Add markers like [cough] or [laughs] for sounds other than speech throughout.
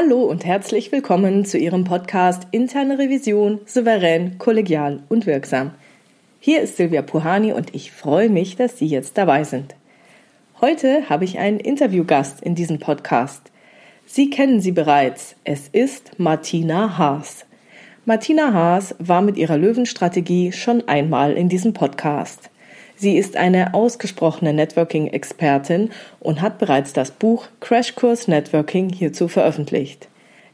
Hallo und herzlich willkommen zu Ihrem Podcast Interne Revision souverän, kollegial und wirksam. Hier ist Silvia Puhani und ich freue mich, dass Sie jetzt dabei sind. Heute habe ich einen Interviewgast in diesem Podcast. Sie kennen sie bereits. Es ist Martina Haas. Martina Haas war mit ihrer Löwenstrategie schon einmal in diesem Podcast. Sie ist eine ausgesprochene Networking-Expertin und hat bereits das Buch Crashkurs Networking hierzu veröffentlicht.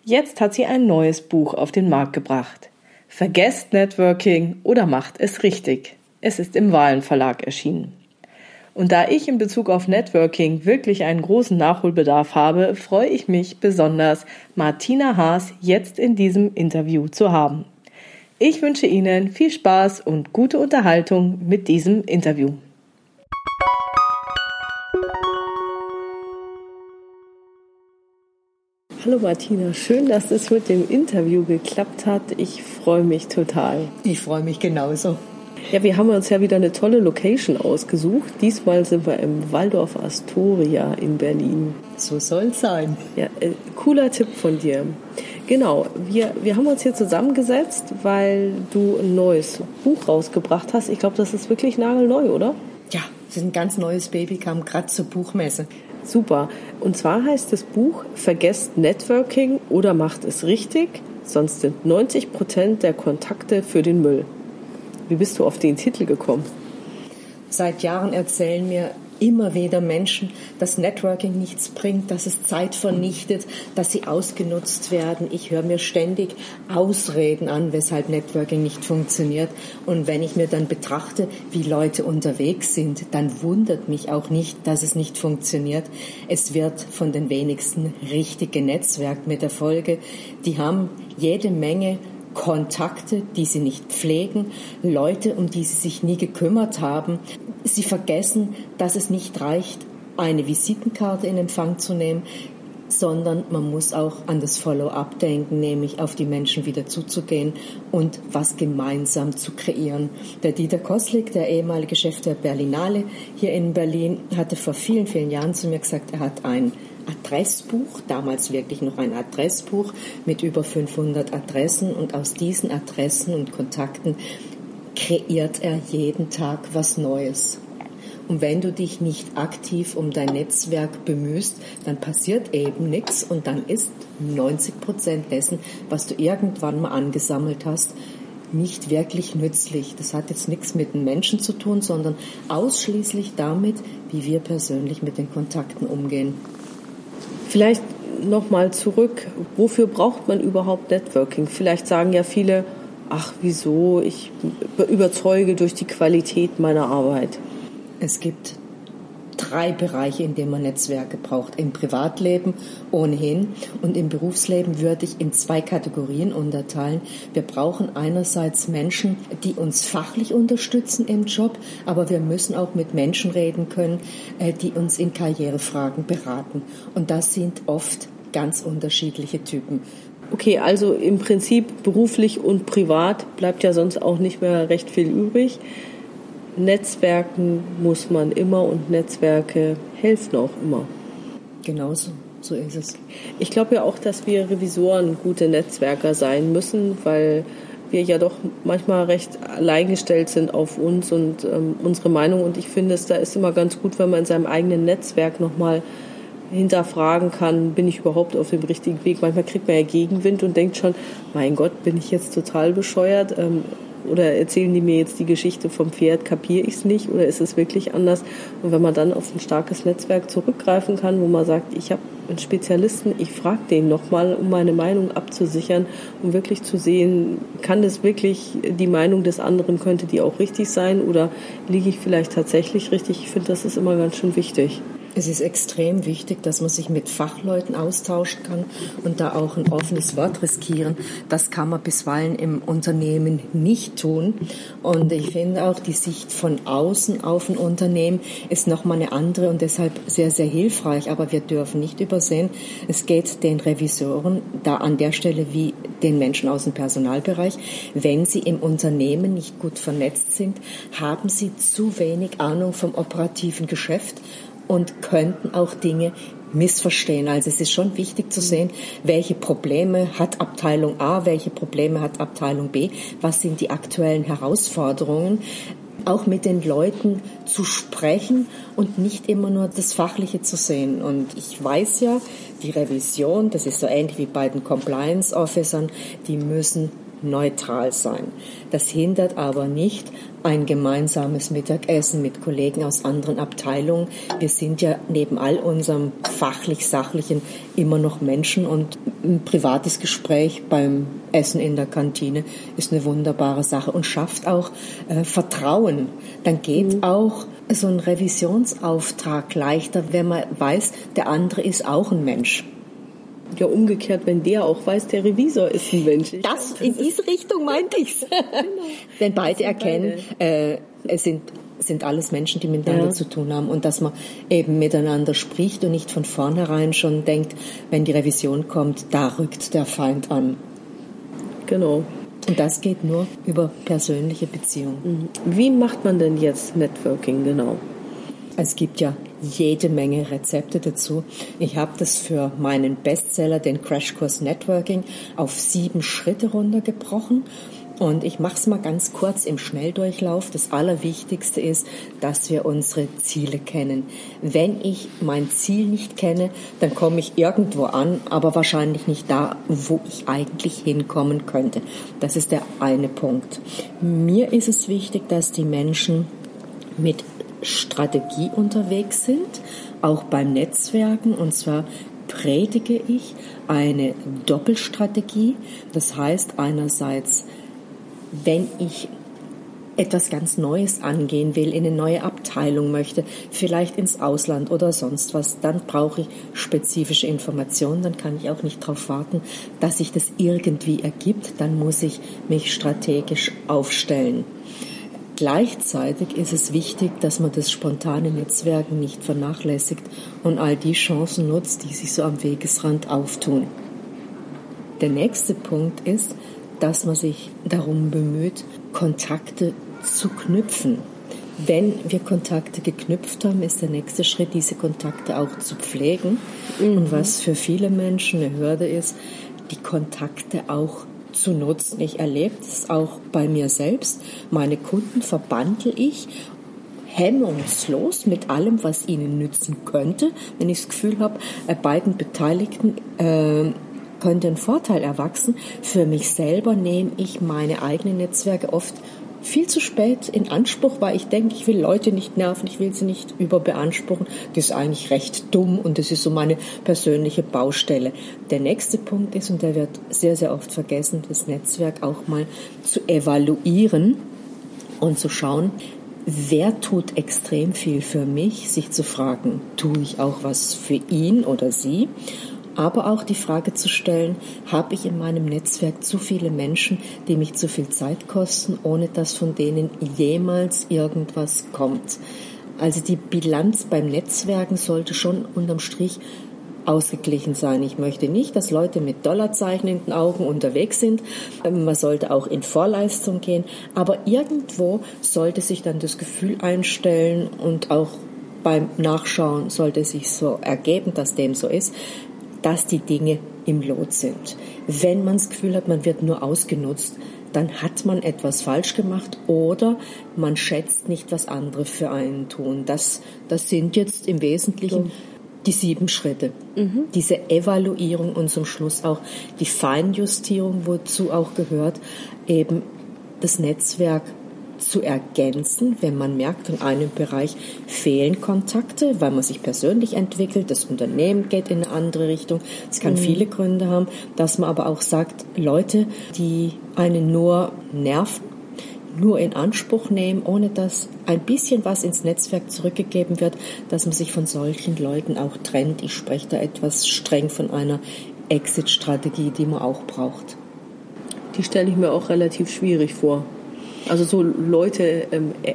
Jetzt hat sie ein neues Buch auf den Markt gebracht. Vergesst Networking oder macht es richtig. Es ist im Wahlen Verlag erschienen. Und da ich in Bezug auf Networking wirklich einen großen Nachholbedarf habe, freue ich mich besonders, Martina Haas jetzt in diesem Interview zu haben. Ich wünsche Ihnen viel Spaß und gute Unterhaltung mit diesem Interview. Hallo Martina, schön, dass es mit dem Interview geklappt hat. Ich freue mich total. Ich freue mich genauso. Ja, wir haben uns ja wieder eine tolle Location ausgesucht. Diesmal sind wir im Waldorf Astoria in Berlin. So soll es sein. Ja, äh, cooler Tipp von dir. Genau, wir, wir haben uns hier zusammengesetzt, weil du ein neues Buch rausgebracht hast. Ich glaube, das ist wirklich nagelneu, oder? Ja, das ist ein ganz neues Baby, kam gerade zur Buchmesse. Super. Und zwar heißt das Buch Vergesst Networking oder macht es richtig, sonst sind 90 Prozent der Kontakte für den Müll. Wie bist du auf den Titel gekommen? Seit Jahren erzählen mir immer wieder Menschen, dass Networking nichts bringt, dass es Zeit vernichtet, dass sie ausgenutzt werden. Ich höre mir ständig Ausreden an, weshalb Networking nicht funktioniert. Und wenn ich mir dann betrachte, wie Leute unterwegs sind, dann wundert mich auch nicht, dass es nicht funktioniert. Es wird von den wenigsten richtig genetzwerkt mit der Folge. Die haben jede Menge Kontakte, die sie nicht pflegen, Leute, um die sie sich nie gekümmert haben. Sie vergessen, dass es nicht reicht, eine Visitenkarte in Empfang zu nehmen, sondern man muss auch an das Follow-up denken, nämlich auf die Menschen wieder zuzugehen und was gemeinsam zu kreieren. Der Dieter Koslik, der ehemalige Chef der Berlinale hier in Berlin, hatte vor vielen, vielen Jahren zu mir gesagt, er hat ein Adressbuch, damals wirklich noch ein Adressbuch mit über 500 Adressen und aus diesen Adressen und Kontakten kreiert er jeden Tag was Neues. Und wenn du dich nicht aktiv um dein Netzwerk bemühst, dann passiert eben nichts und dann ist 90 Prozent dessen, was du irgendwann mal angesammelt hast, nicht wirklich nützlich. Das hat jetzt nichts mit den Menschen zu tun, sondern ausschließlich damit, wie wir persönlich mit den Kontakten umgehen. Vielleicht nochmal zurück, wofür braucht man überhaupt Networking? Vielleicht sagen ja viele, ach wieso, ich überzeuge durch die Qualität meiner Arbeit. Es gibt drei Bereiche, in denen man Netzwerke braucht. Im Privatleben ohnehin und im Berufsleben würde ich in zwei Kategorien unterteilen. Wir brauchen einerseits Menschen, die uns fachlich unterstützen im Job, aber wir müssen auch mit Menschen reden können, äh, die uns in Karrierefragen beraten. Und das sind oft ganz unterschiedliche Typen. Okay, also im Prinzip beruflich und privat bleibt ja sonst auch nicht mehr recht viel übrig. Netzwerken muss man immer und Netzwerke helfen auch immer. Genauso, so ist es. Ich glaube ja auch, dass wir Revisoren gute Netzwerker sein müssen, weil wir ja doch manchmal recht alleingestellt sind auf uns und ähm, unsere Meinung. Und ich finde es, da ist immer ganz gut, wenn man in seinem eigenen Netzwerk nochmal hinterfragen kann, bin ich überhaupt auf dem richtigen Weg. Manchmal kriegt man ja Gegenwind und denkt schon, mein Gott, bin ich jetzt total bescheuert? Ähm, oder erzählen die mir jetzt die Geschichte vom Pferd, kapiere ich es nicht oder ist es wirklich anders? Und wenn man dann auf ein starkes Netzwerk zurückgreifen kann, wo man sagt, ich habe einen Spezialisten, ich frage den nochmal, um meine Meinung abzusichern, um wirklich zu sehen, kann das wirklich die Meinung des anderen, könnte die auch richtig sein oder liege ich vielleicht tatsächlich richtig? Ich finde, das ist immer ganz schön wichtig. Es ist extrem wichtig, dass man sich mit Fachleuten austauschen kann und da auch ein offenes Wort riskieren. Das kann man bisweilen im Unternehmen nicht tun. Und ich finde auch, die Sicht von außen auf ein Unternehmen ist nochmal eine andere und deshalb sehr, sehr hilfreich. Aber wir dürfen nicht übersehen, es geht den Revisoren da an der Stelle wie den Menschen aus dem Personalbereich. Wenn sie im Unternehmen nicht gut vernetzt sind, haben sie zu wenig Ahnung vom operativen Geschäft und könnten auch Dinge missverstehen. Also es ist schon wichtig zu sehen, welche Probleme hat Abteilung A, welche Probleme hat Abteilung B, was sind die aktuellen Herausforderungen auch mit den Leuten zu sprechen und nicht immer nur das Fachliche zu sehen. Und ich weiß ja, die Revision, das ist so ähnlich wie bei den Compliance Officern, die müssen neutral sein. Das hindert aber nicht ein gemeinsames Mittagessen mit Kollegen aus anderen Abteilungen. Wir sind ja neben all unserem fachlich-sachlichen immer noch Menschen und ein privates Gespräch beim Essen in der Kantine ist eine wunderbare Sache und schafft auch äh, Vertrauen. Dann geht mhm. auch so ein Revisionsauftrag leichter, wenn man weiß, der andere ist auch ein Mensch. Ja, umgekehrt, wenn der auch weiß, der Revisor ist ein Mensch. Das, in diese Richtung meinte ich's. [laughs] genau. Wenn beide erkennen, beide. Äh, es sind sind alles Menschen, die miteinander ja. zu tun haben und dass man eben miteinander spricht und nicht von vornherein schon denkt, wenn die Revision kommt, da rückt der Feind an. Genau. Und das geht nur über persönliche Beziehungen. Mhm. Wie macht man denn jetzt Networking genau? Es gibt ja jede Menge Rezepte dazu. Ich habe das für meinen Bestseller, den Crashkurs Networking, auf sieben Schritte runtergebrochen. Und ich mache es mal ganz kurz im Schnelldurchlauf. Das Allerwichtigste ist, dass wir unsere Ziele kennen. Wenn ich mein Ziel nicht kenne, dann komme ich irgendwo an, aber wahrscheinlich nicht da, wo ich eigentlich hinkommen könnte. Das ist der eine Punkt. Mir ist es wichtig, dass die Menschen mit Strategie unterwegs sind, auch beim Netzwerken. Und zwar predige ich eine Doppelstrategie. Das heißt einerseits, wenn ich etwas ganz Neues angehen will, in eine neue Abteilung möchte, vielleicht ins Ausland oder sonst was, dann brauche ich spezifische Informationen, dann kann ich auch nicht darauf warten, dass sich das irgendwie ergibt, dann muss ich mich strategisch aufstellen. Gleichzeitig ist es wichtig, dass man das spontane Netzwerken nicht vernachlässigt und all die Chancen nutzt, die sich so am Wegesrand auftun. Der nächste Punkt ist, dass man sich darum bemüht, Kontakte zu knüpfen. Wenn wir Kontakte geknüpft haben, ist der nächste Schritt, diese Kontakte auch zu pflegen. Mhm. Und was für viele Menschen eine Hürde ist, die Kontakte auch zu nutzen. Ich erlebe das auch bei mir selbst. Meine Kunden verbandle ich hemmungslos mit allem, was ihnen nützen könnte, wenn ich das Gefühl habe, beiden Beteiligten äh, könnte ein Vorteil erwachsen. Für mich selber nehme ich meine eigenen Netzwerke oft viel zu spät in Anspruch, weil ich denke, ich will Leute nicht nerven, ich will sie nicht überbeanspruchen. Das ist eigentlich recht dumm und das ist so meine persönliche Baustelle. Der nächste Punkt ist, und der wird sehr, sehr oft vergessen, das Netzwerk auch mal zu evaluieren und zu schauen, wer tut extrem viel für mich, sich zu fragen, tue ich auch was für ihn oder sie? Aber auch die Frage zu stellen, habe ich in meinem Netzwerk zu viele Menschen, die mich zu viel Zeit kosten, ohne dass von denen jemals irgendwas kommt. Also die Bilanz beim Netzwerken sollte schon unterm Strich ausgeglichen sein. Ich möchte nicht, dass Leute mit Dollarzeichen in den Augen unterwegs sind. Man sollte auch in Vorleistung gehen. Aber irgendwo sollte sich dann das Gefühl einstellen und auch beim Nachschauen sollte sich so ergeben, dass dem so ist, dass die Dinge im Lot sind. Wenn man das Gefühl hat, man wird nur ausgenutzt, dann hat man etwas falsch gemacht oder man schätzt nicht, was andere für einen tun. Das, das sind jetzt im Wesentlichen die sieben Schritte. Mhm. Diese Evaluierung und zum Schluss auch die Feinjustierung, wozu auch gehört, eben das Netzwerk zu ergänzen, wenn man merkt, in einem Bereich fehlen Kontakte, weil man sich persönlich entwickelt, das Unternehmen geht in eine andere Richtung. Es kann mhm. viele Gründe haben, dass man aber auch sagt, Leute, die einen nur nerven, nur in Anspruch nehmen, ohne dass ein bisschen was ins Netzwerk zurückgegeben wird, dass man sich von solchen Leuten auch trennt. Ich spreche da etwas streng von einer Exit-Strategie, die man auch braucht. Die stelle ich mir auch relativ schwierig vor. Also so Leute, ähm, äh,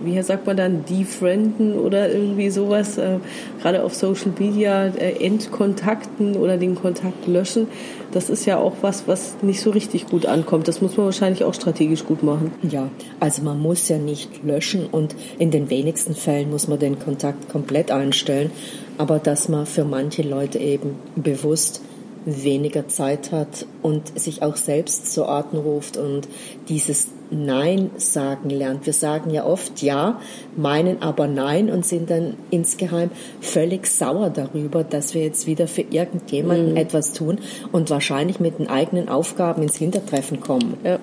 wie sagt man dann, defrienden oder irgendwie sowas, äh, gerade auf Social Media äh, entkontakten oder den Kontakt löschen. Das ist ja auch was, was nicht so richtig gut ankommt. Das muss man wahrscheinlich auch strategisch gut machen. Ja, also man muss ja nicht löschen und in den wenigsten Fällen muss man den Kontakt komplett einstellen. Aber dass man für manche Leute eben bewusst weniger Zeit hat und sich auch selbst zu Atem ruft und dieses Nein sagen lernt. Wir sagen ja oft Ja, meinen aber Nein und sind dann insgeheim völlig sauer darüber, dass wir jetzt wieder für irgendjemanden mhm. etwas tun und wahrscheinlich mit den eigenen Aufgaben ins Hintertreffen kommen. Ja.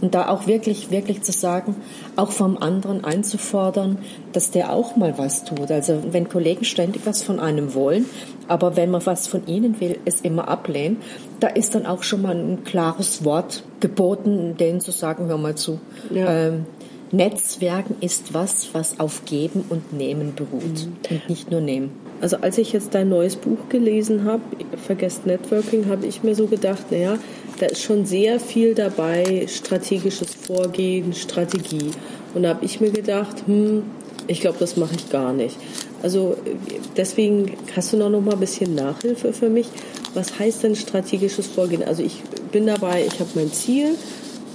Und da auch wirklich, wirklich zu sagen, auch vom anderen einzufordern, dass der auch mal was tut. Also wenn Kollegen ständig was von einem wollen, aber wenn man was von ihnen will, es immer ablehnen, da ist dann auch schon mal ein klares Wort geboten, denen zu sagen, hör mal zu. Ja. Ähm, Netzwerken ist was, was auf Geben und Nehmen beruht mhm. und nicht nur Nehmen. Also als ich jetzt dein neues Buch gelesen habe, Vergesst Networking, habe ich mir so gedacht, naja, da ist schon sehr viel dabei, strategisches Vorgehen, Strategie. Und da habe ich mir gedacht, hm, ich glaube, das mache ich gar nicht. Also deswegen hast du noch, noch mal ein bisschen Nachhilfe für mich. Was heißt denn strategisches Vorgehen? Also ich bin dabei, ich habe mein Ziel.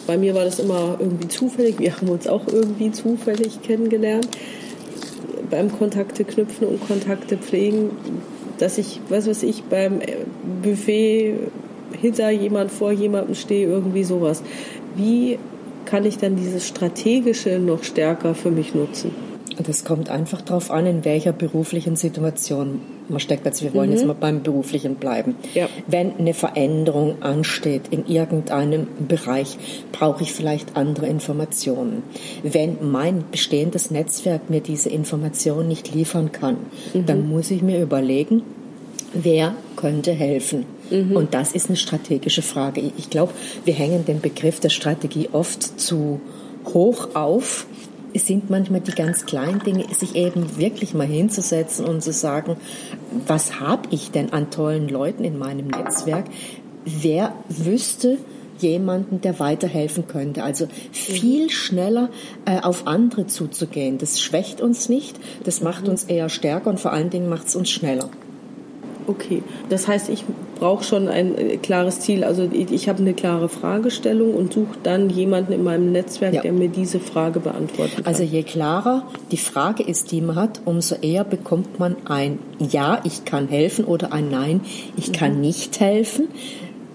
Bei mir war das immer irgendwie zufällig. Wir haben uns auch irgendwie zufällig kennengelernt beim Kontakte knüpfen und Kontakte pflegen, dass ich, was weiß ich, beim Buffet hinter jemand, vor jemandem stehe, irgendwie sowas. Wie kann ich dann dieses Strategische noch stärker für mich nutzen? Das kommt einfach darauf an, in welcher beruflichen Situation man steckt. Also wir wollen mhm. jetzt mal beim beruflichen bleiben. Ja. Wenn eine Veränderung ansteht in irgendeinem Bereich, brauche ich vielleicht andere Informationen. Wenn mein bestehendes Netzwerk mir diese Information nicht liefern kann, mhm. dann muss ich mir überlegen, wer könnte helfen. Mhm. Und das ist eine strategische Frage. Ich glaube, wir hängen den Begriff der Strategie oft zu hoch auf es sind manchmal die ganz kleinen Dinge, sich eben wirklich mal hinzusetzen und zu sagen, was habe ich denn an tollen Leuten in meinem Netzwerk? Wer wüsste, jemanden, der weiterhelfen könnte. Also viel schneller äh, auf andere zuzugehen. Das schwächt uns nicht, das macht uns eher stärker und vor allen Dingen macht es uns schneller. Okay, das heißt, ich brauche schon ein äh, klares Ziel. Also ich, habe eine klare Fragestellung und suche dann jemanden in meinem Netzwerk, ja. der mir diese Frage beantworten kann. Also je klarer die Frage ist, die man hat, umso eher bekommt man ein Ja, ich kann helfen oder ein Nein, ich mhm. kann nicht helfen.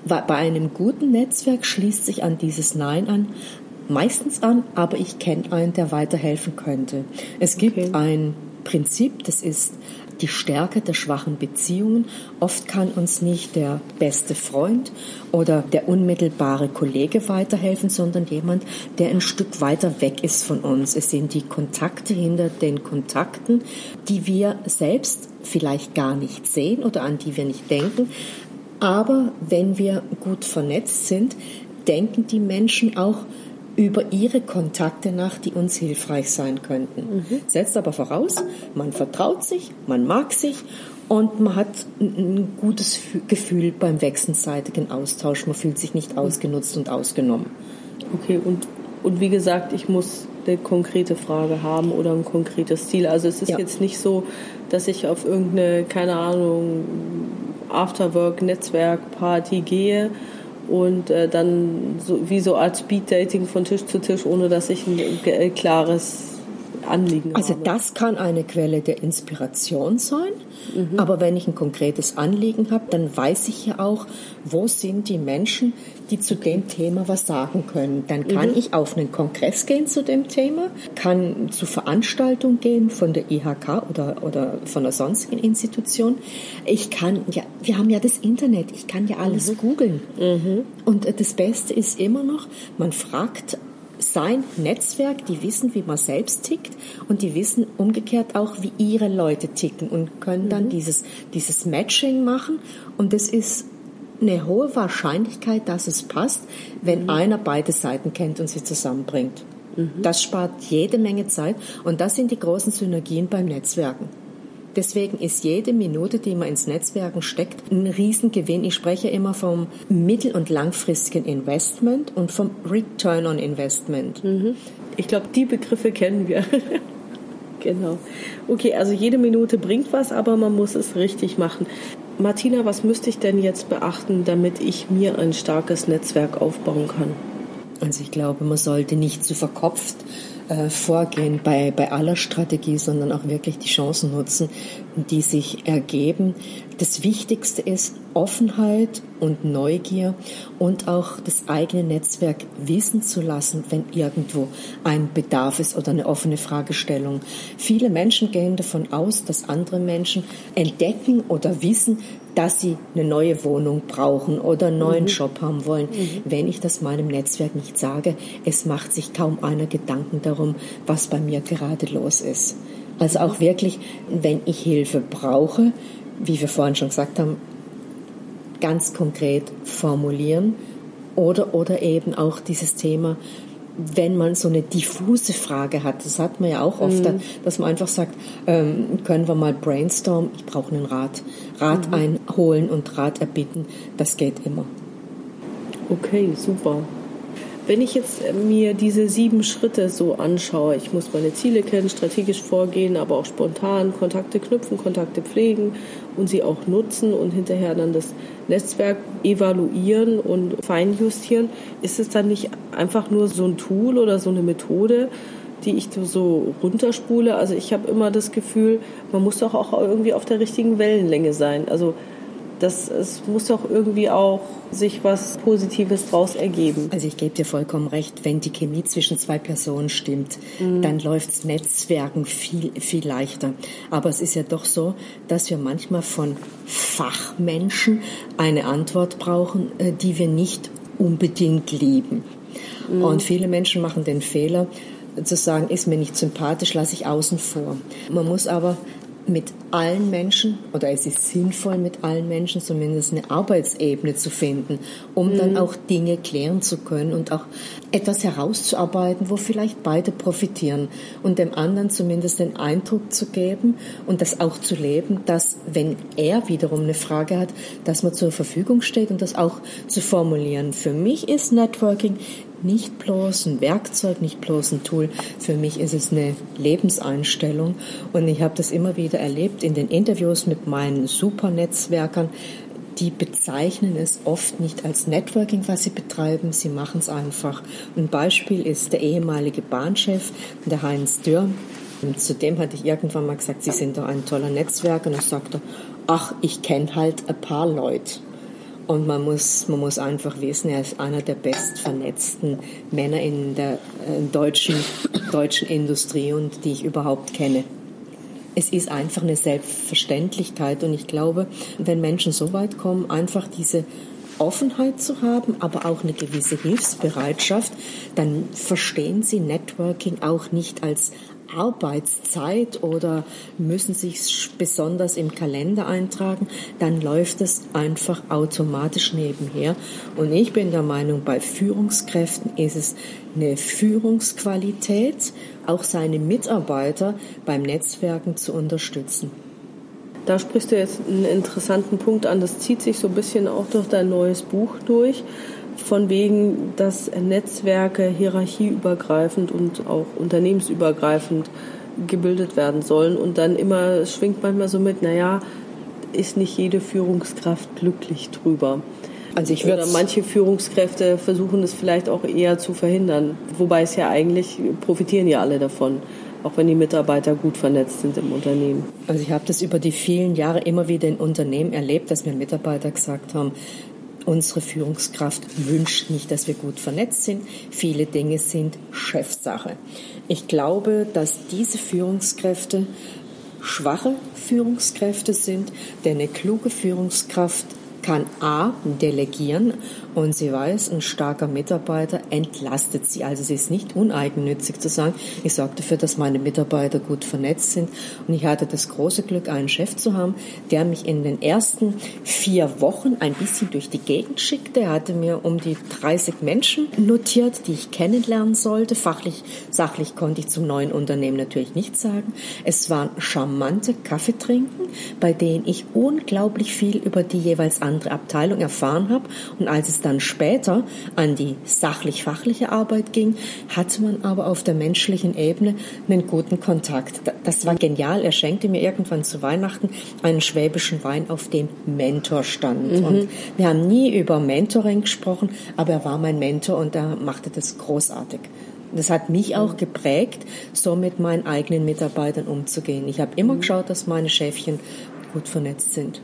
Bei einem guten Netzwerk schließt sich an dieses Nein an, meistens an, aber ich kenne einen, der weiterhelfen könnte. Es gibt okay. ein Prinzip, das ist die Stärke der schwachen Beziehungen. Oft kann uns nicht der beste Freund oder der unmittelbare Kollege weiterhelfen, sondern jemand, der ein Stück weiter weg ist von uns. Es sind die Kontakte hinter den Kontakten, die wir selbst vielleicht gar nicht sehen oder an die wir nicht denken. Aber wenn wir gut vernetzt sind, denken die Menschen auch, über ihre Kontakte nach, die uns hilfreich sein könnten. Mhm. Setzt aber voraus, man vertraut sich, man mag sich und man hat ein gutes Gefühl beim wechselseitigen Austausch. Man fühlt sich nicht ausgenutzt und ausgenommen. Okay, und, und wie gesagt, ich muss eine konkrete Frage haben oder ein konkretes Ziel. Also es ist ja. jetzt nicht so, dass ich auf irgendeine, keine Ahnung, Afterwork-Netzwerk-Party gehe und äh, dann so, wie so Art Speed-Dating von Tisch zu Tisch, ohne dass ich ein äh, klares Anliegen also habe. Also das kann eine Quelle der Inspiration sein, mhm. aber wenn ich ein konkretes Anliegen habe, dann weiß ich ja auch, wo sind die Menschen, die zu dem Thema was sagen können. Dann kann mhm. ich auf einen Kongress gehen zu dem Thema, kann zu Veranstaltungen gehen von der IHK oder, oder von einer sonstigen Institution. Ich kann, ja, wir haben ja das Internet, ich kann ja alles mhm. googeln. Mhm. Und das Beste ist immer noch, man fragt sein Netzwerk, die wissen, wie man selbst tickt und die wissen umgekehrt auch, wie ihre Leute ticken und können dann mhm. dieses, dieses Matching machen. Und das ist eine hohe Wahrscheinlichkeit, dass es passt, wenn mhm. einer beide Seiten kennt und sie zusammenbringt. Mhm. Das spart jede Menge Zeit und das sind die großen Synergien beim Netzwerken. Deswegen ist jede Minute, die man ins Netzwerken steckt, ein Riesengewinn. Ich spreche immer vom mittel- und langfristigen Investment und vom Return on Investment. Mhm. Ich glaube, die Begriffe kennen wir. [laughs] genau. Okay, also jede Minute bringt was, aber man muss es richtig machen. Martina, was müsste ich denn jetzt beachten, damit ich mir ein starkes Netzwerk aufbauen kann? Also ich glaube, man sollte nicht zu verkopft äh, vorgehen bei, bei aller Strategie, sondern auch wirklich die Chancen nutzen, die sich ergeben. Das Wichtigste ist Offenheit und Neugier und auch das eigene Netzwerk wissen zu lassen, wenn irgendwo ein Bedarf ist oder eine offene Fragestellung. Viele Menschen gehen davon aus, dass andere Menschen entdecken oder wissen, dass sie eine neue Wohnung brauchen oder einen neuen mhm. Job haben wollen. Mhm. Wenn ich das meinem Netzwerk nicht sage, es macht sich kaum einer Gedanken darum, was bei mir gerade los ist. Also auch wirklich, wenn ich Hilfe brauche, wie wir vorhin schon gesagt haben, ganz konkret formulieren oder, oder eben auch dieses Thema, wenn man so eine diffuse Frage hat, das hat man ja auch oft, mhm. dass man einfach sagt, ähm, können wir mal brainstormen, ich brauche einen Rat. Rat mhm. einholen und Rat erbitten, das geht immer. Okay, super. Wenn ich jetzt mir diese sieben Schritte so anschaue, ich muss meine Ziele kennen, strategisch vorgehen, aber auch spontan Kontakte knüpfen, Kontakte pflegen und sie auch nutzen und hinterher dann das Netzwerk evaluieren und feinjustieren, ist es dann nicht einfach nur so ein Tool oder so eine Methode, die ich so runterspule? Also ich habe immer das Gefühl, man muss doch auch irgendwie auf der richtigen Wellenlänge sein. Also das, es muss doch irgendwie auch sich was Positives daraus ergeben. Also ich gebe dir vollkommen recht, wenn die Chemie zwischen zwei Personen stimmt, mhm. dann läuft Netzwerken viel, viel leichter. Aber es ist ja doch so, dass wir manchmal von Fachmenschen eine Antwort brauchen, äh, die wir nicht unbedingt lieben. Mhm. Und viele Menschen machen den Fehler, zu sagen, ist mir nicht sympathisch, lasse ich außen vor. Man muss aber mit allen Menschen oder es ist sinnvoll mit allen Menschen zumindest eine Arbeitsebene zu finden, um mhm. dann auch Dinge klären zu können und auch etwas herauszuarbeiten, wo vielleicht beide profitieren und dem anderen zumindest den Eindruck zu geben und das auch zu leben, dass wenn er wiederum eine Frage hat, dass man zur Verfügung steht und das auch zu formulieren. Für mich ist Networking nicht bloß ein Werkzeug, nicht bloß ein Tool. Für mich ist es eine Lebenseinstellung. Und ich habe das immer wieder erlebt in den Interviews mit meinen Supernetzwerkern. Die bezeichnen es oft nicht als Networking, was sie betreiben. Sie machen es einfach. Ein Beispiel ist der ehemalige Bahnchef, der Heinz Dürr. Und zu dem hatte ich irgendwann mal gesagt, Sie sind doch ein toller Netzwerker. Und er sagte, ach, ich kenne halt ein paar Leute. Und man muss, man muss einfach wissen, er ist einer der bestvernetzten Männer in der äh, deutschen, deutschen Industrie und die ich überhaupt kenne. Es ist einfach eine Selbstverständlichkeit und ich glaube, wenn Menschen so weit kommen, einfach diese Offenheit zu haben, aber auch eine gewisse Hilfsbereitschaft, dann verstehen sie Networking auch nicht als Arbeitszeit oder müssen sich besonders im Kalender eintragen, dann läuft es einfach automatisch nebenher. Und ich bin der Meinung, bei Führungskräften ist es eine Führungsqualität, auch seine Mitarbeiter beim Netzwerken zu unterstützen. Da sprichst du jetzt einen interessanten Punkt an. Das zieht sich so ein bisschen auch durch dein neues Buch durch von wegen, dass Netzwerke hierarchieübergreifend und auch unternehmensübergreifend gebildet werden sollen. Und dann immer schwingt manchmal so mit, naja, ist nicht jede Führungskraft glücklich drüber. Also ich würde manche Führungskräfte versuchen es vielleicht auch eher zu verhindern, wobei es ja eigentlich profitieren ja alle davon, auch wenn die Mitarbeiter gut vernetzt sind im Unternehmen. Also ich habe das über die vielen Jahre immer wieder in Unternehmen erlebt, dass mir Mitarbeiter gesagt haben, Unsere Führungskraft wünscht nicht, dass wir gut vernetzt sind. Viele Dinge sind Chefsache. Ich glaube, dass diese Führungskräfte schwache Führungskräfte sind, denn eine kluge Führungskraft kann A delegieren Und sie weiß, ein starker Mitarbeiter entlastet sie. Also sie ist nicht uneigennützig zu sagen, ich sorge dafür, dass meine Mitarbeiter gut vernetzt sind. Und ich hatte das große Glück, einen Chef zu haben, der mich in den ersten vier Wochen ein bisschen durch die Gegend schickte. Er hatte mir um die 30 Menschen notiert, die ich kennenlernen sollte. Fachlich, sachlich konnte ich zum neuen Unternehmen natürlich nichts sagen. Es waren charmante Kaffeetrinken, bei denen ich unglaublich viel über die jeweils andere Abteilung erfahren habe. Und als es dann später an die sachlich-fachliche Arbeit ging, hatte man aber auf der menschlichen Ebene einen guten Kontakt. Das war genial. Er schenkte mir irgendwann zu Weihnachten einen schwäbischen Wein, auf dem Mentor stand. Mhm. Und wir haben nie über Mentoring gesprochen, aber er war mein Mentor und er machte das großartig. Das hat mich auch geprägt, so mit meinen eigenen Mitarbeitern umzugehen. Ich habe immer mhm. geschaut, dass meine Chefchen gut vernetzt sind.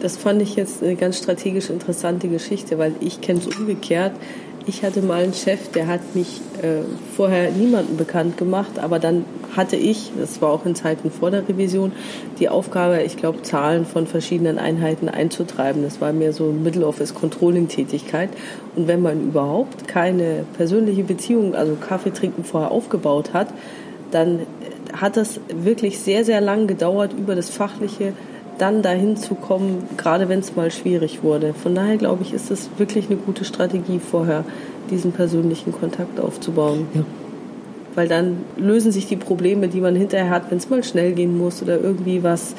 Das fand ich jetzt eine ganz strategisch interessante Geschichte, weil ich kenne es umgekehrt. Ich hatte mal einen Chef, der hat mich äh, vorher niemanden bekannt gemacht, aber dann hatte ich, das war auch in Zeiten vor der Revision, die Aufgabe, ich glaube, Zahlen von verschiedenen Einheiten einzutreiben. Das war mehr so Middle Office Controlling Tätigkeit. Und wenn man überhaupt keine persönliche Beziehung, also Kaffee trinken vorher aufgebaut hat, dann hat das wirklich sehr, sehr lang gedauert, über das Fachliche dann dahin zu kommen, gerade wenn es mal schwierig wurde. Von daher glaube ich, ist es wirklich eine gute Strategie, vorher diesen persönlichen Kontakt aufzubauen. Ja. Weil dann lösen sich die Probleme, die man hinterher hat, wenn es mal schnell gehen muss oder irgendwie was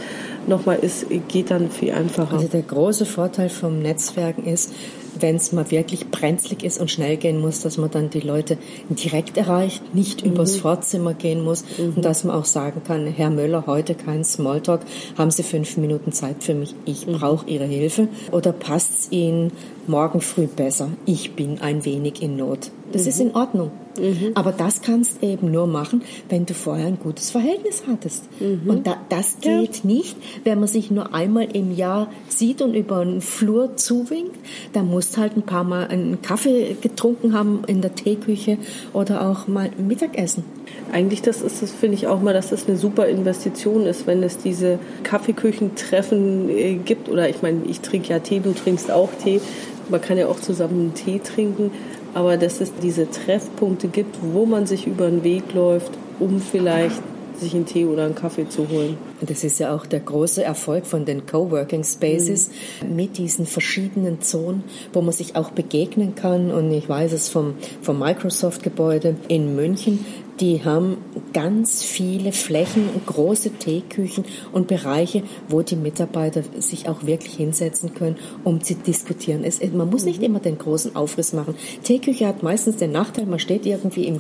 nochmal ist, geht dann viel einfacher. Also der große Vorteil vom Netzwerken ist, wenn es mal wirklich brenzlig ist und schnell gehen muss, dass man dann die Leute direkt erreicht, nicht mhm. übers Vorzimmer gehen muss mhm. und dass man auch sagen kann, Herr Möller, heute kein Smalltalk, haben Sie fünf Minuten Zeit für mich, ich mhm. brauche Ihre Hilfe oder passt es Ihnen morgen früh besser, ich bin ein wenig in Not. Das ist mhm. in Ordnung. Mhm. Aber das kannst eben nur machen, wenn du vorher ein gutes Verhältnis hattest. Mhm. Und da, das geht ja. nicht, wenn man sich nur einmal im Jahr sieht und über einen Flur zuwinkt. Da musst halt ein paar Mal einen Kaffee getrunken haben in der Teeküche oder auch mal Mittagessen. Eigentlich das ist das finde ich auch mal, dass das eine super Investition ist, wenn es diese Kaffeeküchentreffen äh, gibt oder ich meine, ich trinke ja Tee, du trinkst auch Tee. Man kann ja auch zusammen einen Tee trinken aber dass es diese Treffpunkte gibt, wo man sich über den Weg läuft, um vielleicht sich einen Tee oder einen Kaffee zu holen. Das ist ja auch der große Erfolg von den Coworking Spaces mhm. mit diesen verschiedenen Zonen, wo man sich auch begegnen kann. Und ich weiß es vom, vom Microsoft-Gebäude in München die haben ganz viele Flächen, große Teeküchen und Bereiche, wo die Mitarbeiter sich auch wirklich hinsetzen können, um zu diskutieren. Es, man muss nicht mhm. immer den großen Aufriss machen. Teeküche hat meistens den Nachteil, man steht irgendwie im,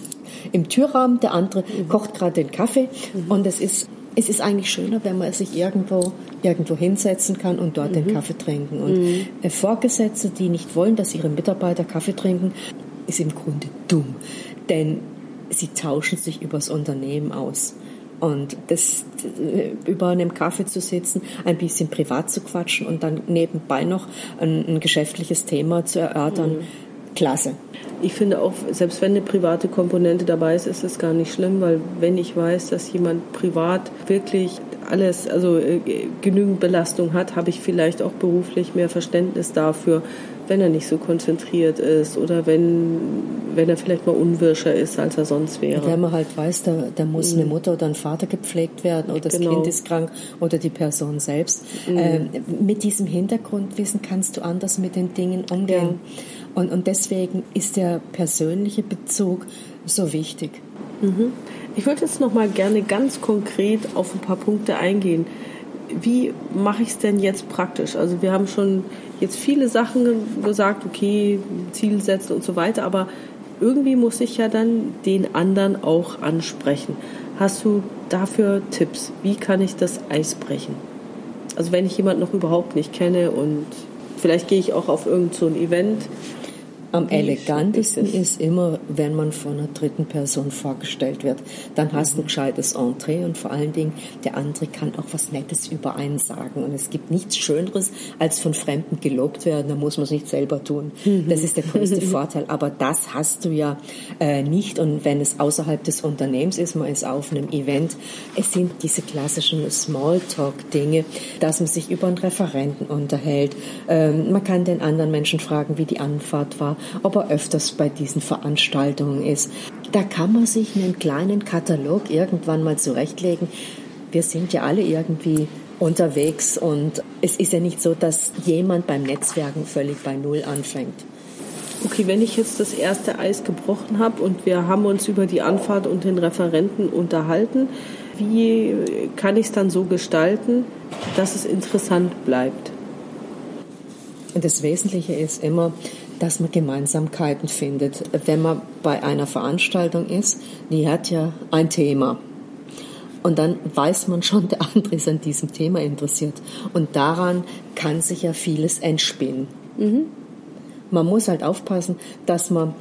im Türrahmen, der andere mhm. kocht gerade den Kaffee mhm. und es ist es ist eigentlich schöner, wenn man sich irgendwo, irgendwo hinsetzen kann und dort mhm. den Kaffee trinken. Und mhm. Äh, Vorgesetzte, die nicht wollen, dass ihre Mitarbeiter Kaffee trinken, ist im Grunde dumm. Denn sie tauschen sich übers Unternehmen aus. Und das über einem Kaffee zu sitzen, ein bisschen privat zu quatschen und dann nebenbei noch ein, ein geschäftliches Thema zu erörtern, mhm. klasse. Ich finde auch, selbst wenn eine private Komponente dabei ist, ist es gar nicht schlimm, weil wenn ich weiß, dass jemand privat wirklich alles, also äh, genügend Belastung hat, habe ich vielleicht auch beruflich mehr Verständnis dafür, wenn er nicht so konzentriert ist oder wenn, wenn er vielleicht mal unwirscher ist, als er sonst wäre. Wenn man halt weiß, da, da muss eine mhm. Mutter oder ein Vater gepflegt werden oder das genau. Kind ist krank oder die Person selbst. Mhm. Ähm, mit diesem Hintergrundwissen kannst du anders mit den Dingen umgehen. Ja. Und, und deswegen ist der persönliche Bezug so wichtig. Mhm. Ich würde jetzt noch mal gerne ganz konkret auf ein paar Punkte eingehen. Wie mache ich es denn jetzt praktisch? Also wir haben schon jetzt viele Sachen gesagt, okay, Ziel setzen und so weiter, aber irgendwie muss ich ja dann den anderen auch ansprechen. Hast du dafür Tipps? Wie kann ich das Eis brechen? Also wenn ich jemanden noch überhaupt nicht kenne und vielleicht gehe ich auch auf irgendein so Event. Am elegantesten ist immer, wenn man von einer dritten Person vorgestellt wird. Dann hast du ein gescheites Entree und vor allen Dingen, der andere kann auch was Nettes über einen sagen. Und es gibt nichts Schöneres, als von Fremden gelobt werden. Da muss man es nicht selber tun. Das ist der größte [laughs] Vorteil. Aber das hast du ja äh, nicht. Und wenn es außerhalb des Unternehmens ist, man ist auf einem Event, es sind diese klassischen Smalltalk-Dinge, dass man sich über einen Referenten unterhält. Ähm, man kann den anderen Menschen fragen, wie die Anfahrt war ob er öfters bei diesen Veranstaltungen ist. Da kann man sich einen kleinen Katalog irgendwann mal zurechtlegen. Wir sind ja alle irgendwie unterwegs und es ist ja nicht so, dass jemand beim Netzwerken völlig bei Null anfängt. Okay, wenn ich jetzt das erste Eis gebrochen habe und wir haben uns über die Anfahrt und den Referenten unterhalten, wie kann ich es dann so gestalten, dass es interessant bleibt? Das Wesentliche ist immer, dass man Gemeinsamkeiten findet. Wenn man bei einer Veranstaltung ist, die hat ja ein Thema. Und dann weiß man schon, [laughs] der andere ist an diesem Thema interessiert. Und daran kann sich ja vieles entspinnen. Mhm. Man muss halt aufpassen, dass man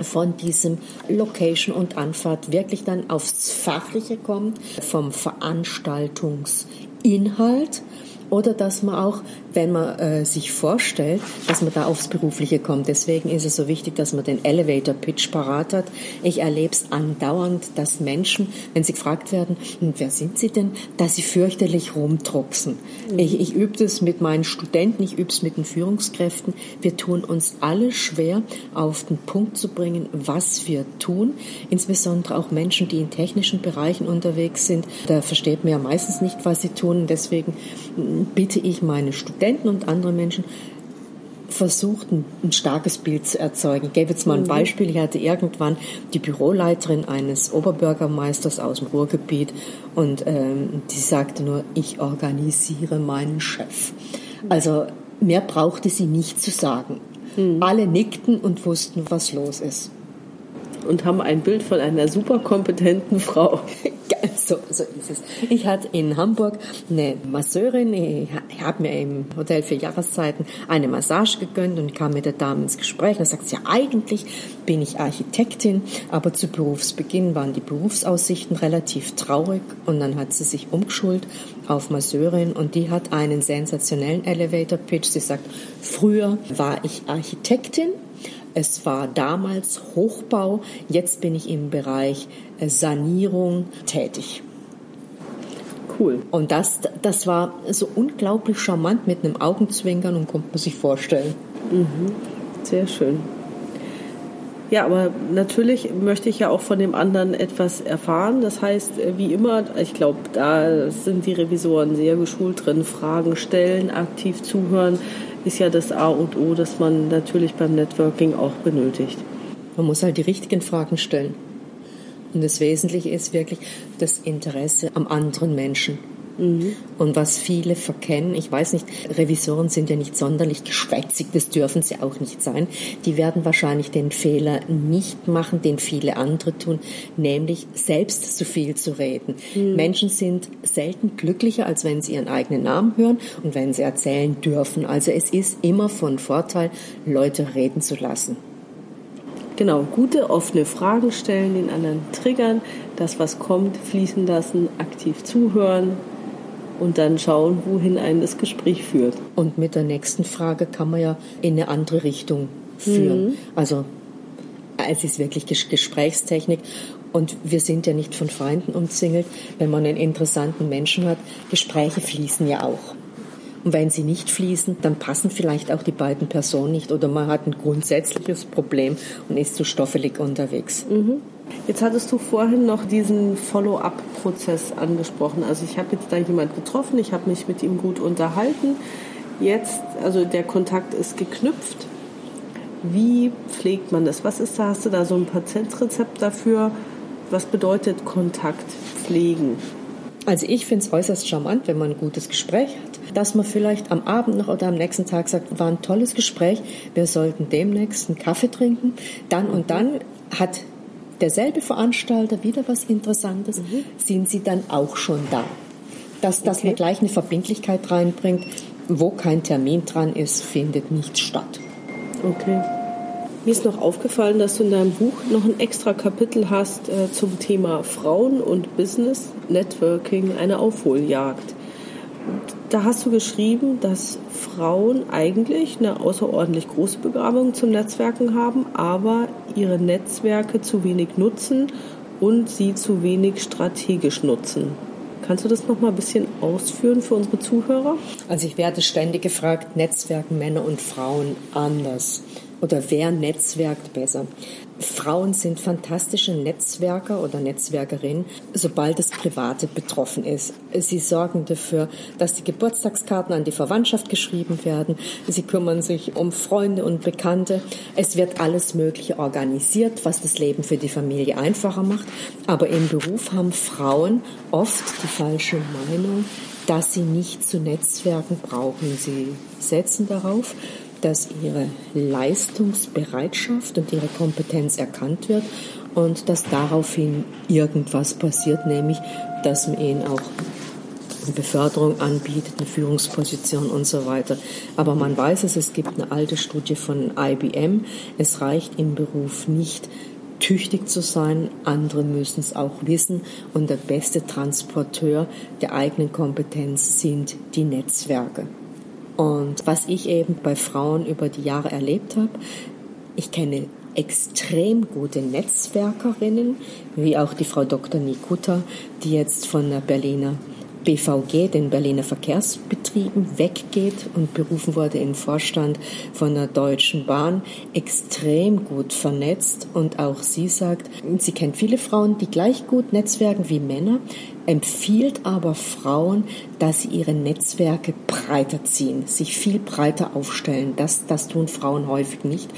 von diesem Location und Anfahrt wirklich dann aufs Fachliche kommt, vom Veranstaltungsinhalt oder dass man auch, wenn man äh, sich vorstellt, dass man da aufs Berufliche kommt. Deswegen ist es so wichtig, dass man den Elevator Pitch parat hat. Ich erlebe es andauernd, dass Menschen, wenn sie gefragt werden, hm, wer sind sie denn, dass sie fürchterlich rumdrucksen. Mhm. Ich, ich übe das mit meinen Studenten, ich übe es mit den Führungskräften. Wir tun uns alle schwer, auf den Punkt zu bringen, was wir tun. Insbesondere auch Menschen, die in technischen Bereichen unterwegs sind. Da versteht man ja meistens nicht, was sie tun. Deswegen hm, bitte ich meine Studenten und andere Menschen, versucht, ein, starkes Bild zu erzeugen. Ich gebe jetzt mal ein mhm. Beispiel. Ich hatte irgendwann die Büroleiterin eines Oberbürgermeisters aus dem Ruhrgebiet und ähm, die sagte nur, ich organisiere meinen Chef. Also mehr brauchte sie nicht zu sagen. Mhm. Alle nickten und wussten, was los ist. Und haben ein Bild von einer super kompetenten Frau. [laughs] So, so ist es. Ich hatte in Hamburg eine Masseurin. Ich habe mir im Hotel für Jahreszeiten eine Massage gegönnt und kam mit der Dame ins Gespräch. Da sagt sie, ja, eigentlich bin ich Architektin, aber zu Berufsbeginn waren die Berufsaussichten relativ traurig. Und dann hat sie sich umgeschult auf Masseurin und die hat einen sensationellen Elevator Pitch. Sie sagt, früher war ich Architektin es war damals Hochbau, jetzt bin ich im Bereich äh, Sanierung tätig. Cool. Und das, das war so unglaublich charmant mit einem Augenzwinkern und konnte man sich vorstellen. Mhm. Sehr schön. Ja, aber natürlich möchte ich ja auch von dem anderen etwas erfahren. Das heißt, äh, wie immer, ich glaube, da sind die Revisoren sehr geschult drin, Fragen stellen, aktiv zuhören, ist ja das A und O, das man natürlich beim Networking auch benötigt. Man muss halt die richtigen Fragen stellen. Und das Wesentliche ist wirklich das Interesse am anderen Menschen. Mhm. Und was viele verkennen, ich weiß nicht, Revisoren sind ja nicht sonderlich geschwätzig, das dürfen sie auch nicht sein. Die werden wahrscheinlich den Fehler nicht machen, den viele andere tun, nämlich selbst zu viel zu reden. Mhm. Menschen sind selten glücklicher, als wenn sie ihren eigenen Namen hören und wenn sie erzählen dürfen. Also es ist immer von Vorteil, Leute reden zu lassen. Genau, gute offene Fragen stellen, den anderen triggern, das, was kommt, fließen lassen, aktiv zuhören, und dann schauen, wohin einen das Gespräch führt. Und mit der nächsten Frage kann man ja in eine andere Richtung führen. Mhm. Also es ist wirklich Gesprächstechnik und wir sind ja nicht von Feinden umzingelt. Wenn man einen interessanten Menschen hat, Gespräche fließen ja auch. Und wenn sie nicht fließen, dann passen vielleicht auch die beiden Personen nicht oder man hat ein grundsätzliches Problem und ist zu stoffelig unterwegs. Mhm. Jetzt hattest du vorhin noch diesen Follow-up-Prozess angesprochen. Also ich habe jetzt da jemand getroffen, ich habe mich mit ihm gut unterhalten. Jetzt, also der Kontakt ist geknüpft. Wie pflegt man das? Was ist da? Hast du da so ein Patientrezept dafür? Was bedeutet Kontakt pflegen? Also ich finde es äußerst charmant, wenn man ein gutes Gespräch hat, dass man vielleicht am Abend noch oder am nächsten Tag sagt, war ein tolles Gespräch, wir sollten demnächst einen Kaffee trinken. Dann und dann hat derselbe Veranstalter wieder was Interessantes, mhm. sind sie dann auch schon da. Dass, dass okay. man gleich eine Verbindlichkeit reinbringt, wo kein Termin dran ist, findet nicht statt. Okay. Mir ist noch aufgefallen, dass du in deinem Buch noch ein extra Kapitel hast äh, zum Thema Frauen und Business, Networking, eine Aufholjagd. Da hast du geschrieben, dass Frauen eigentlich eine außerordentlich große Begabung zum Netzwerken haben, aber ihre Netzwerke zu wenig nutzen und sie zu wenig strategisch nutzen. Kannst du das noch mal ein bisschen ausführen für unsere Zuhörer? Also ich werde ständig gefragt, netzwerken Männer und Frauen anders oder wer netzwerkt besser? Frauen sind fantastische Netzwerker oder Netzwerkerinnen, sobald das Private betroffen ist. Sie sorgen dafür, dass die Geburtstagskarten an die Verwandtschaft geschrieben werden. Sie kümmern sich um Freunde und Bekannte. Es wird alles Mögliche organisiert, was das Leben für die Familie einfacher macht. Aber im Beruf haben Frauen oft die falsche Meinung, dass sie nicht zu Netzwerken brauchen. Sie setzen darauf, dass ihre Leistungsbereitschaft und ihre Kompetenz erkannt wird und dass daraufhin irgendwas passiert, nämlich dass man ihnen auch eine Beförderung anbietet, eine Führungsposition und so weiter. Aber man weiß es, es gibt eine alte Studie von IBM. Es reicht im Beruf nicht, tüchtig zu sein, andere müssen es auch wissen und der beste Transporteur der eigenen Kompetenz sind die Netzwerke. Und was ich eben bei Frauen über die Jahre erlebt habe, ich kenne extrem gute Netzwerkerinnen, wie auch die Frau Dr. Nikuta, die jetzt von der Berliner BVG, den Berliner Verkehrsbetrieben, weggeht und berufen wurde in Vorstand von der Deutschen Bahn, extrem gut vernetzt. Und auch sie sagt, sie kennt viele Frauen, die gleich gut netzwerken wie Männer, empfiehlt aber Frauen, dass sie ihre Netzwerke breiter ziehen, sich viel breiter aufstellen. Das, das tun Frauen häufig nicht.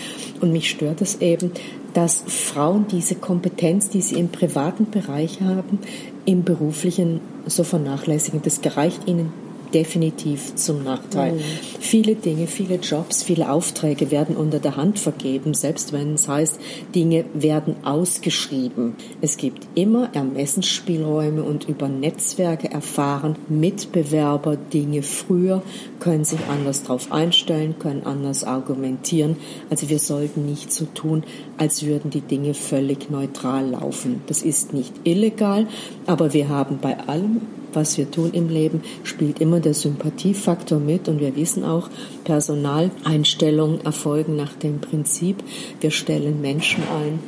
Und mich stört es eben, dass Frauen diese Kompetenz, die sie im privaten Bereich haben, im beruflichen so vernachlässigen. Das gereicht ihnen definitiv zum Nachteil. Mhm. Viele Dinge, viele Jobs, viele Aufträge werden unter der Hand vergeben, selbst wenn es heißt, Dinge werden ausgeschrieben. Es gibt immer Ermessensspielräume und über Netzwerke erfahren Mitbewerber Dinge früher, können sich anders darauf einstellen, können anders argumentieren. Also wir sollten nicht so tun, als würden die Dinge völlig neutral laufen. Das ist nicht illegal, aber wir haben bei allem was wir tun im Leben, spielt immer der Sympathiefaktor mit und wir wissen auch, Personaleinstellungen erfolgen nach dem Prinzip, wir stellen Menschen ein,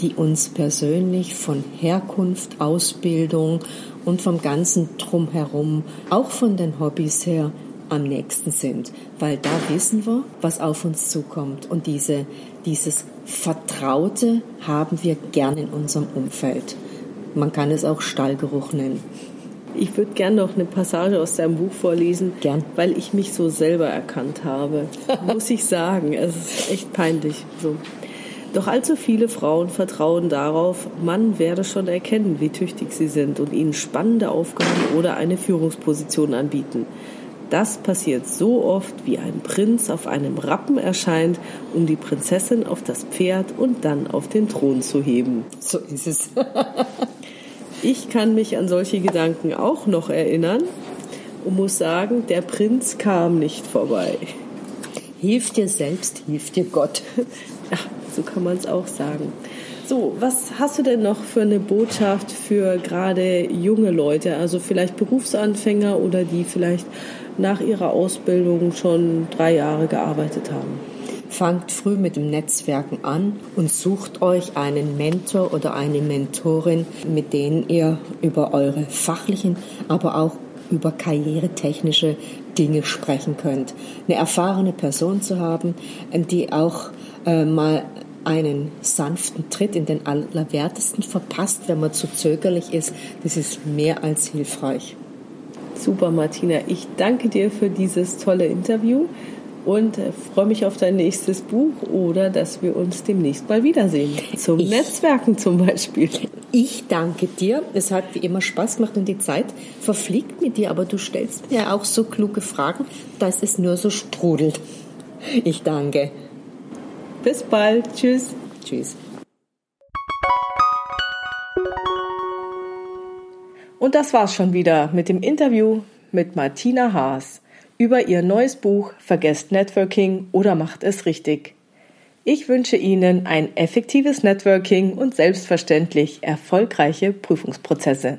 die uns persönlich von Herkunft, Ausbildung und vom ganzen Drumherum, auch von den Hobbys her, am nächsten sind, weil da wissen wir, was auf uns zukommt und diese, dieses Vertraute haben wir gern in unserem Umfeld. Man kann es auch Stallgeruch nennen. Ich würde gerne noch eine Passage aus deinem Buch vorlesen, gern. weil ich mich so selber erkannt habe. [laughs] Muss ich sagen, es ist echt peinlich. So. Doch allzu viele Frauen vertrauen darauf, man werde schon erkennen, wie tüchtig sie sind und ihnen spannende Aufgaben oder eine Führungsposition anbieten. Das passiert so oft, wie ein Prinz auf einem Rappen erscheint, um die Prinzessin auf das Pferd und dann auf den Thron zu heben. So ist es. [laughs] Ich kann mich an solche Gedanken auch noch erinnern und muss sagen, der Prinz kam nicht vorbei. Hilf dir selbst, hilf dir Gott. [laughs] Ja, so kann man es auch sagen. So, was hast du denn noch für eine Botschaft für gerade junge Leute, also vielleicht Berufsanfänger oder die vielleicht nach ihrer Ausbildung schon drei Jahre gearbeitet haben? Fangt früh mit dem Netzwerken an und sucht euch einen Mentor oder eine Mentorin, mit denen ihr über eure fachlichen, aber auch über karrieretechnische Dinge sprechen könnt. Eine erfahrene Person zu haben, die auch äh, mal einen sanften Tritt in den Allerwertesten verpasst, wenn man zu zögerlich ist, das ist mehr als hilfreich. Super, Martina. Ich danke dir für dieses tolle Interview und äh, freue mich auf dein nächstes Buch oder dass wir uns demnächst mal wiedersehen. Zum ich, Netzwerken zum Beispiel. Ich danke dir. Es hat wie immer Spaß gemacht und die Zeit verfliegt mit dir, aber du stellst mir auch so kluge Fragen, dass es nur so strudelt. Ich danke. Bis bald. Tschüss. Tschüss. Und das war's schon wieder mit dem Interview mit Martina Haas über ihr neues Buch Vergesst Networking oder macht es richtig. Ich wünsche Ihnen ein effektives Networking und selbstverständlich erfolgreiche Prüfungsprozesse.